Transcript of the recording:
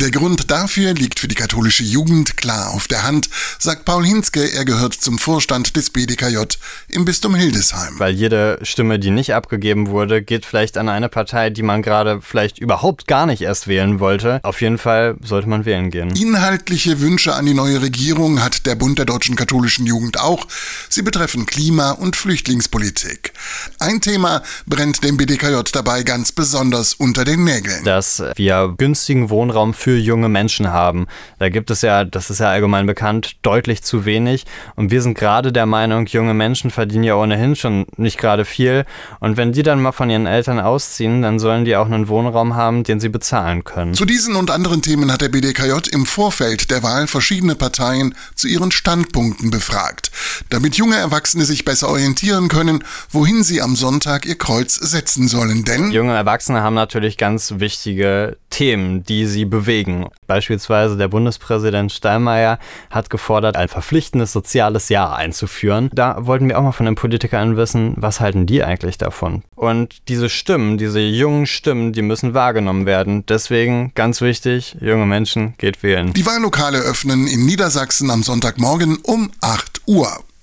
Der Grund dafür liegt für die katholische Jugend klar auf der Hand, sagt Paul Hinzke, er gehört zum Vorstand des BDKJ im Bistum Hildesheim. Weil jede Stimme, die nicht abgegeben wurde, geht vielleicht an eine Partei, die man gerade vielleicht überhaupt gar nicht erst wählen wollte. Auf jeden Fall sollte man wählen gehen. Inhaltliche Wünsche an die neue Regierung hat der Bund der deutschen katholischen Jugend auch. Sie betreffen Klima- und Flüchtlingspolitik. Ein Thema brennt dem BDKJ dabei ganz besonders unter den Nägeln. Dass wir günstigen Wohnraum für junge Menschen haben. Da gibt es ja, das ist ja allgemein bekannt, deutlich zu wenig. Und wir sind gerade der Meinung, junge Menschen verdienen ja ohnehin schon nicht gerade viel. Und wenn die dann mal von ihren Eltern ausziehen, dann sollen die auch einen Wohnraum haben, den sie bezahlen können. Zu diesen und anderen Themen hat der BDKJ im Vorfeld der Wahl verschiedene Parteien zu ihren Standpunkten befragt, damit junge Erwachsene sich besser orientieren können, wohin sie am Sonntag ihr Kreuz setzen sollen. Denn junge Erwachsene haben natürlich ganz wichtige Themen, die sie bewegen. Beispielsweise der Bundespräsident Steinmeier hat gefordert, ein verpflichtendes soziales Jahr einzuführen. Da wollten wir auch mal von den Politikern wissen, was halten die eigentlich davon? Und diese Stimmen, diese jungen Stimmen, die müssen wahrgenommen werden. Deswegen ganz wichtig, junge Menschen, geht wählen. Die Wahllokale öffnen in Niedersachsen am Sonntagmorgen um 8 Uhr.